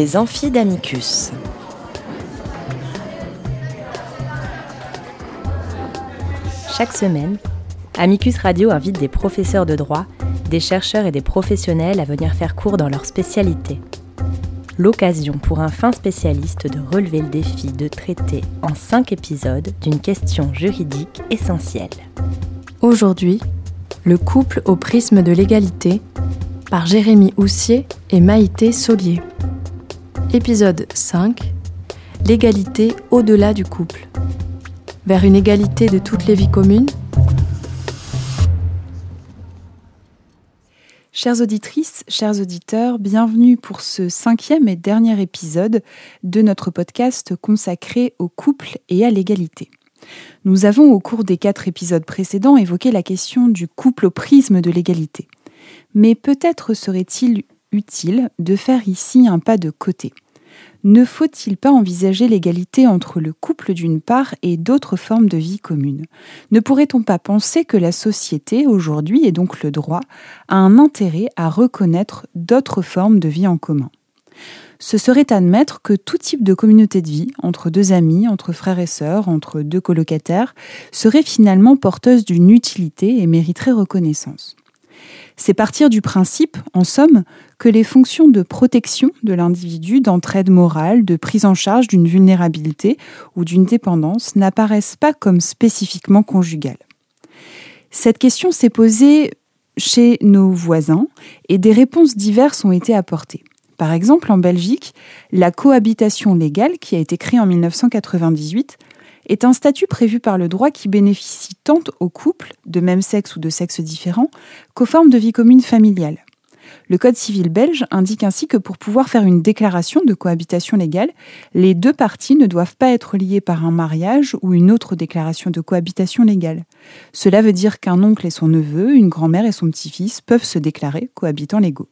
Les amphis d'Amicus. Chaque semaine, Amicus Radio invite des professeurs de droit, des chercheurs et des professionnels à venir faire cours dans leur spécialité. L'occasion pour un fin spécialiste de relever le défi de traiter en cinq épisodes d'une question juridique essentielle. Aujourd'hui, le couple au prisme de l'égalité par Jérémy Houssier et Maïté Solier. Épisode 5 L'égalité au-delà du couple. Vers une égalité de toutes les vies communes Chères auditrices, chers auditeurs, bienvenue pour ce cinquième et dernier épisode de notre podcast consacré au couple et à l'égalité. Nous avons au cours des quatre épisodes précédents évoqué la question du couple au prisme de l'égalité. Mais peut-être serait-il utile de faire ici un pas de côté. Ne faut-il pas envisager l'égalité entre le couple d'une part et d'autres formes de vie commune Ne pourrait-on pas penser que la société, aujourd'hui, et donc le droit, a un intérêt à reconnaître d'autres formes de vie en commun? Ce serait admettre que tout type de communauté de vie, entre deux amis, entre frères et sœurs, entre deux colocataires, serait finalement porteuse d'une utilité et mériterait reconnaissance. C'est partir du principe, en somme, que les fonctions de protection de l'individu, d'entraide morale, de prise en charge d'une vulnérabilité ou d'une dépendance n'apparaissent pas comme spécifiquement conjugales. Cette question s'est posée chez nos voisins et des réponses diverses ont été apportées. Par exemple, en Belgique, la cohabitation légale, qui a été créée en 1998, est un statut prévu par le droit qui bénéficie tant aux couples, de même sexe ou de sexe différent, qu'aux formes de vie commune familiale. Le Code civil belge indique ainsi que pour pouvoir faire une déclaration de cohabitation légale, les deux parties ne doivent pas être liées par un mariage ou une autre déclaration de cohabitation légale. Cela veut dire qu'un oncle et son neveu, une grand-mère et son petit-fils peuvent se déclarer cohabitants légaux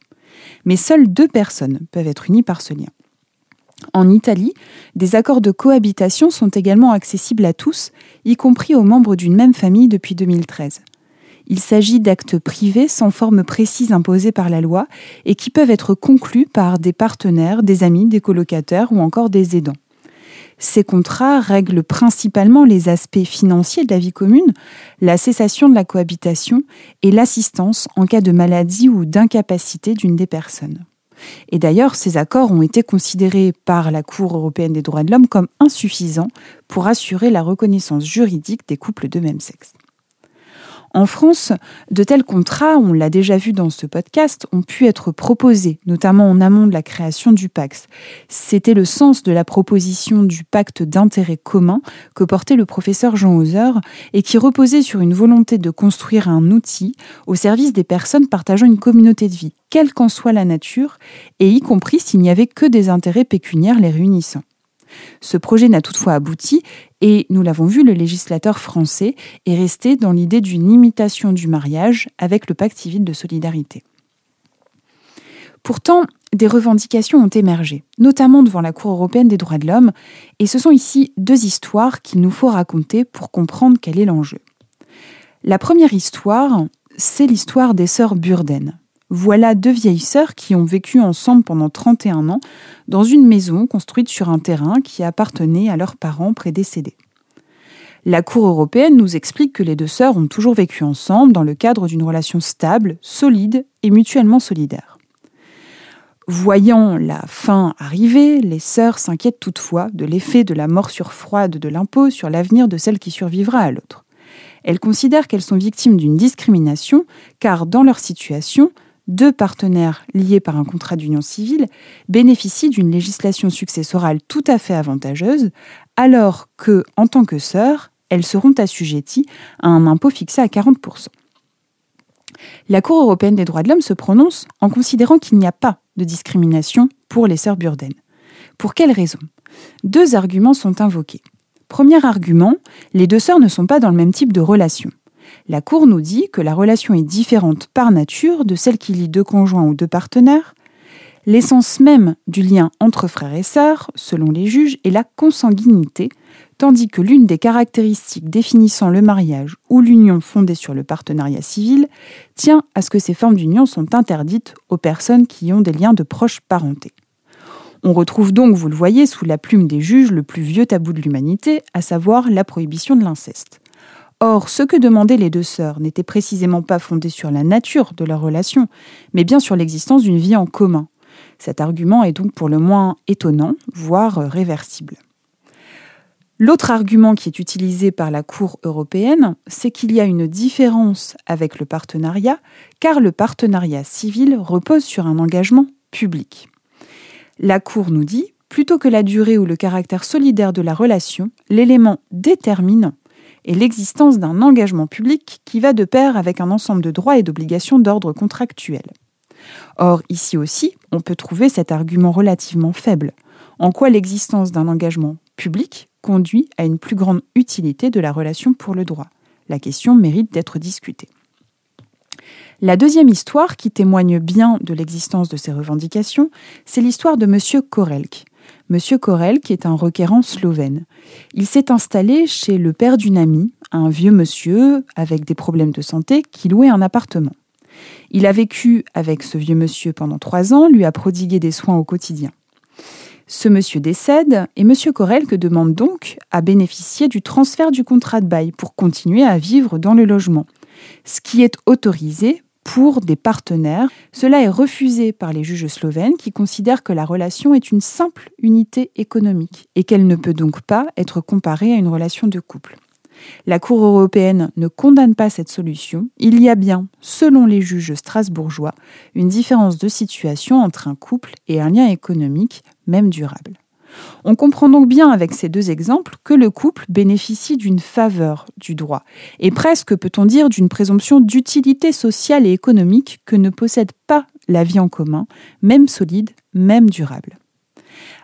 mais seules deux personnes peuvent être unies par ce lien. En Italie, des accords de cohabitation sont également accessibles à tous, y compris aux membres d'une même famille depuis 2013. Il s'agit d'actes privés sans forme précise imposée par la loi et qui peuvent être conclus par des partenaires, des amis, des colocataires ou encore des aidants. Ces contrats règlent principalement les aspects financiers de la vie commune, la cessation de la cohabitation et l'assistance en cas de maladie ou d'incapacité d'une des personnes. Et d'ailleurs, ces accords ont été considérés par la Cour européenne des droits de l'homme comme insuffisants pour assurer la reconnaissance juridique des couples de même sexe. En France, de tels contrats, on l'a déjà vu dans ce podcast, ont pu être proposés, notamment en amont de la création du PAX. C'était le sens de la proposition du pacte d'intérêt commun que portait le professeur Jean Hauser et qui reposait sur une volonté de construire un outil au service des personnes partageant une communauté de vie, quelle qu'en soit la nature, et y compris s'il n'y avait que des intérêts pécuniaires les réunissant. Ce projet n'a toutefois abouti et, nous l'avons vu, le législateur français est resté dans l'idée d'une imitation du mariage avec le pacte civil de solidarité. Pourtant, des revendications ont émergé, notamment devant la Cour européenne des droits de l'homme, et ce sont ici deux histoires qu'il nous faut raconter pour comprendre quel est l'enjeu. La première histoire, c'est l'histoire des sœurs Burden. Voilà deux vieilles sœurs qui ont vécu ensemble pendant 31 ans dans une maison construite sur un terrain qui appartenait à leurs parents prédécédés. La Cour européenne nous explique que les deux sœurs ont toujours vécu ensemble dans le cadre d'une relation stable, solide et mutuellement solidaire. Voyant la fin arriver, les sœurs s'inquiètent toutefois de l'effet de la morsure froide de l'impôt sur l'avenir de celle qui survivra à l'autre. Elles considèrent qu'elles sont victimes d'une discrimination car dans leur situation, deux partenaires liés par un contrat d'union civile bénéficient d'une législation successorale tout à fait avantageuse, alors que, en tant que sœurs, elles seront assujetties à un impôt fixé à 40%. La Cour européenne des droits de l'homme se prononce en considérant qu'il n'y a pas de discrimination pour les sœurs Burden. Pour quelles raisons Deux arguments sont invoqués. Premier argument, les deux sœurs ne sont pas dans le même type de relation. La Cour nous dit que la relation est différente par nature de celle qui lie deux conjoints ou deux partenaires. L'essence même du lien entre frères et sœurs, selon les juges, est la consanguinité, tandis que l'une des caractéristiques définissant le mariage ou l'union fondée sur le partenariat civil tient à ce que ces formes d'union sont interdites aux personnes qui ont des liens de proche parenté. On retrouve donc, vous le voyez, sous la plume des juges le plus vieux tabou de l'humanité, à savoir la prohibition de l'inceste. Or, ce que demandaient les deux sœurs n'était précisément pas fondé sur la nature de leur relation, mais bien sur l'existence d'une vie en commun. Cet argument est donc pour le moins étonnant, voire réversible. L'autre argument qui est utilisé par la Cour européenne, c'est qu'il y a une différence avec le partenariat, car le partenariat civil repose sur un engagement public. La Cour nous dit, plutôt que la durée ou le caractère solidaire de la relation, l'élément déterminant et l'existence d'un engagement public qui va de pair avec un ensemble de droits et d'obligations d'ordre contractuel. Or, ici aussi, on peut trouver cet argument relativement faible, en quoi l'existence d'un engagement public conduit à une plus grande utilité de la relation pour le droit? La question mérite d'être discutée. La deuxième histoire, qui témoigne bien de l'existence de ces revendications, c'est l'histoire de M. Korelk, Monsieur Korel, qui est un requérant slovène. Il s'est installé chez le père d'une amie, un vieux monsieur avec des problèmes de santé, qui louait un appartement. Il a vécu avec ce vieux monsieur pendant trois ans, lui a prodigué des soins au quotidien. Ce monsieur décède et Monsieur que demande donc à bénéficier du transfert du contrat de bail pour continuer à vivre dans le logement, ce qui est autorisé pour des partenaires. Cela est refusé par les juges slovènes qui considèrent que la relation est une simple unité économique et qu'elle ne peut donc pas être comparée à une relation de couple. La Cour européenne ne condamne pas cette solution. Il y a bien, selon les juges strasbourgeois, une différence de situation entre un couple et un lien économique, même durable. On comprend donc bien avec ces deux exemples que le couple bénéficie d'une faveur du droit, et presque peut-on dire d'une présomption d'utilité sociale et économique que ne possède pas la vie en commun, même solide, même durable.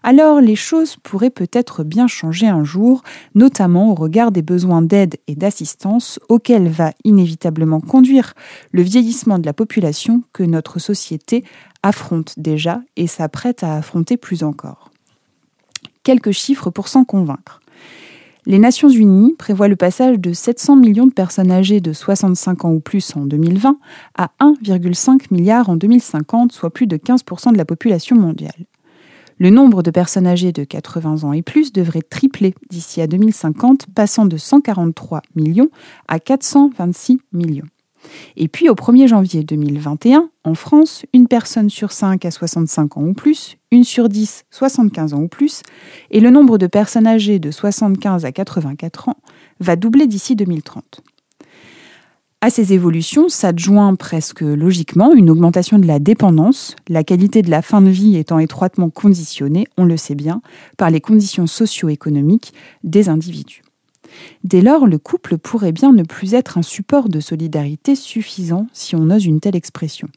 Alors les choses pourraient peut-être bien changer un jour, notamment au regard des besoins d'aide et d'assistance auxquels va inévitablement conduire le vieillissement de la population que notre société affronte déjà et s'apprête à affronter plus encore quelques chiffres pour s'en convaincre. Les Nations Unies prévoient le passage de 700 millions de personnes âgées de 65 ans ou plus en 2020 à 1,5 milliard en 2050, soit plus de 15% de la population mondiale. Le nombre de personnes âgées de 80 ans et plus devrait tripler d'ici à 2050, passant de 143 millions à 426 millions. Et puis au 1er janvier 2021, en France, une personne sur 5 à 65 ans ou plus, une sur 10 75 ans ou plus, et le nombre de personnes âgées de 75 à 84 ans va doubler d'ici 2030. À ces évolutions s'adjoint presque logiquement une augmentation de la dépendance, la qualité de la fin de vie étant étroitement conditionnée, on le sait bien, par les conditions socio-économiques des individus. Dès lors, le couple pourrait bien ne plus être un support de solidarité suffisant si on ose une telle expression.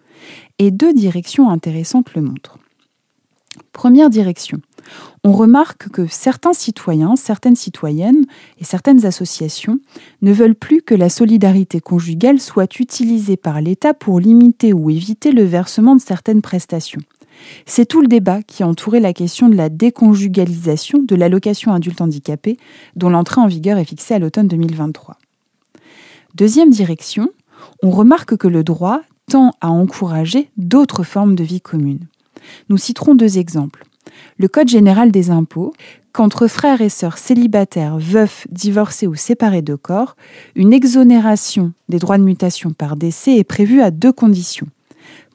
Et deux directions intéressantes le montrent. Première direction. On remarque que certains citoyens, certaines citoyennes et certaines associations ne veulent plus que la solidarité conjugale soit utilisée par l'État pour limiter ou éviter le versement de certaines prestations. C'est tout le débat qui a entouré la question de la déconjugalisation de l'allocation adulte handicapé, dont l'entrée en vigueur est fixée à l'automne 2023. Deuxième direction, on remarque que le droit tend à encourager d'autres formes de vie commune. Nous citerons deux exemples. Le Code général des impôts, qu'entre frères et sœurs célibataires, veufs, divorcés ou séparés de corps, une exonération des droits de mutation par décès est prévue à deux conditions.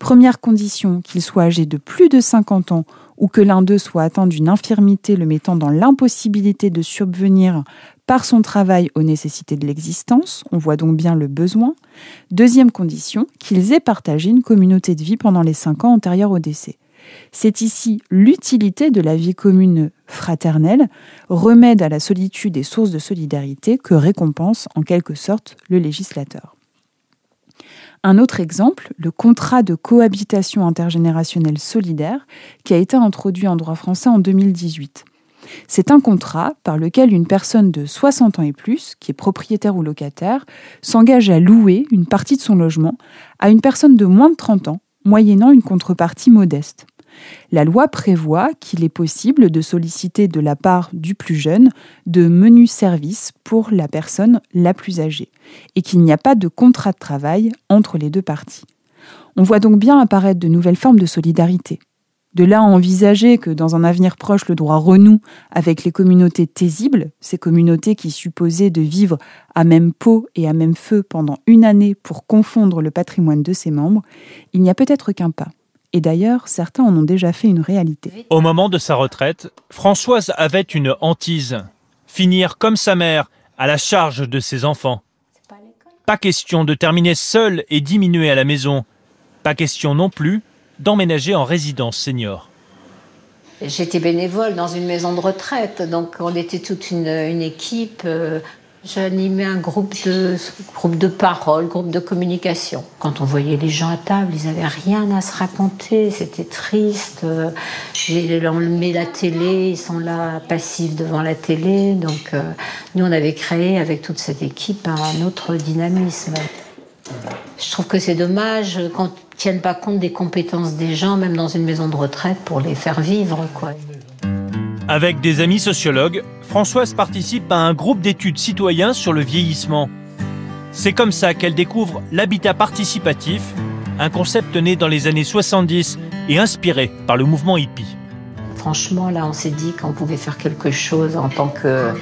Première condition, qu'il soit âgé de plus de 50 ans ou que l'un d'eux soit atteint d'une infirmité le mettant dans l'impossibilité de subvenir par son travail aux nécessités de l'existence, on voit donc bien le besoin. Deuxième condition, qu'ils aient partagé une communauté de vie pendant les cinq ans antérieurs au décès. C'est ici l'utilité de la vie commune fraternelle, remède à la solitude et source de solidarité que récompense en quelque sorte le législateur. Un autre exemple, le contrat de cohabitation intergénérationnelle solidaire qui a été introduit en droit français en 2018. C'est un contrat par lequel une personne de 60 ans et plus, qui est propriétaire ou locataire, s'engage à louer une partie de son logement à une personne de moins de 30 ans, moyennant une contrepartie modeste. La loi prévoit qu'il est possible de solliciter de la part du plus jeune de menus services pour la personne la plus âgée et qu'il n'y a pas de contrat de travail entre les deux parties. On voit donc bien apparaître de nouvelles formes de solidarité. De là à envisager que dans un avenir proche, le droit renoue avec les communautés taisibles, ces communautés qui supposaient de vivre à même peau et à même feu pendant une année pour confondre le patrimoine de ses membres, il n'y a peut-être qu'un pas. Et d'ailleurs, certains en ont déjà fait une réalité. Au moment de sa retraite, Françoise avait une hantise. Finir comme sa mère, à la charge de ses enfants. Pas question de terminer seule et diminuer à la maison. Pas question non plus d'emménager en résidence senior. J'étais bénévole dans une maison de retraite, donc on était toute une, équipe. J'animais un groupe de, groupe de parole, groupe de communication. Quand on voyait les gens à table, ils n'avaient rien à se raconter, c'était triste. J'ai mis la télé, ils sont là passifs devant la télé. Donc euh, nous, on avait créé avec toute cette équipe un autre dynamisme. Je trouve que c'est dommage qu'on ne tienne pas compte des compétences des gens, même dans une maison de retraite, pour les faire vivre. Quoi. Avec des amis sociologues, Françoise participe à un groupe d'études citoyens sur le vieillissement. C'est comme ça qu'elle découvre l'habitat participatif, un concept né dans les années 70 et inspiré par le mouvement hippie. Franchement, là, on s'est dit qu'on pouvait faire quelque chose en tant que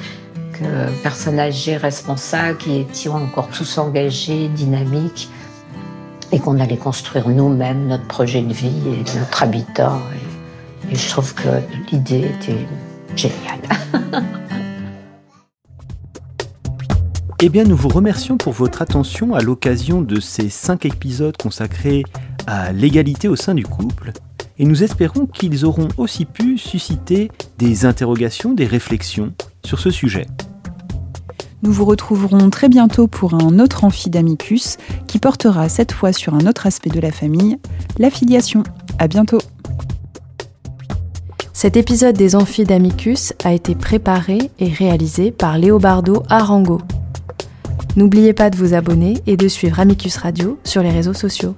personnes âgées responsables qui étions encore tous engagés, dynamiques, et qu'on allait construire nous-mêmes notre projet de vie et notre habitat. Et, je trouve que l'idée était géniale. Eh bien, nous vous remercions pour votre attention à l'occasion de ces cinq épisodes consacrés à l'égalité au sein du couple. Et nous espérons qu'ils auront aussi pu susciter des interrogations, des réflexions sur ce sujet. Nous vous retrouverons très bientôt pour un autre amphidamicus qui portera cette fois sur un autre aspect de la famille, l'affiliation. À bientôt. Cet épisode des amphidamicus a été préparé et réalisé par Léobardo Arango. N'oubliez pas de vous abonner et de suivre Amicus Radio sur les réseaux sociaux.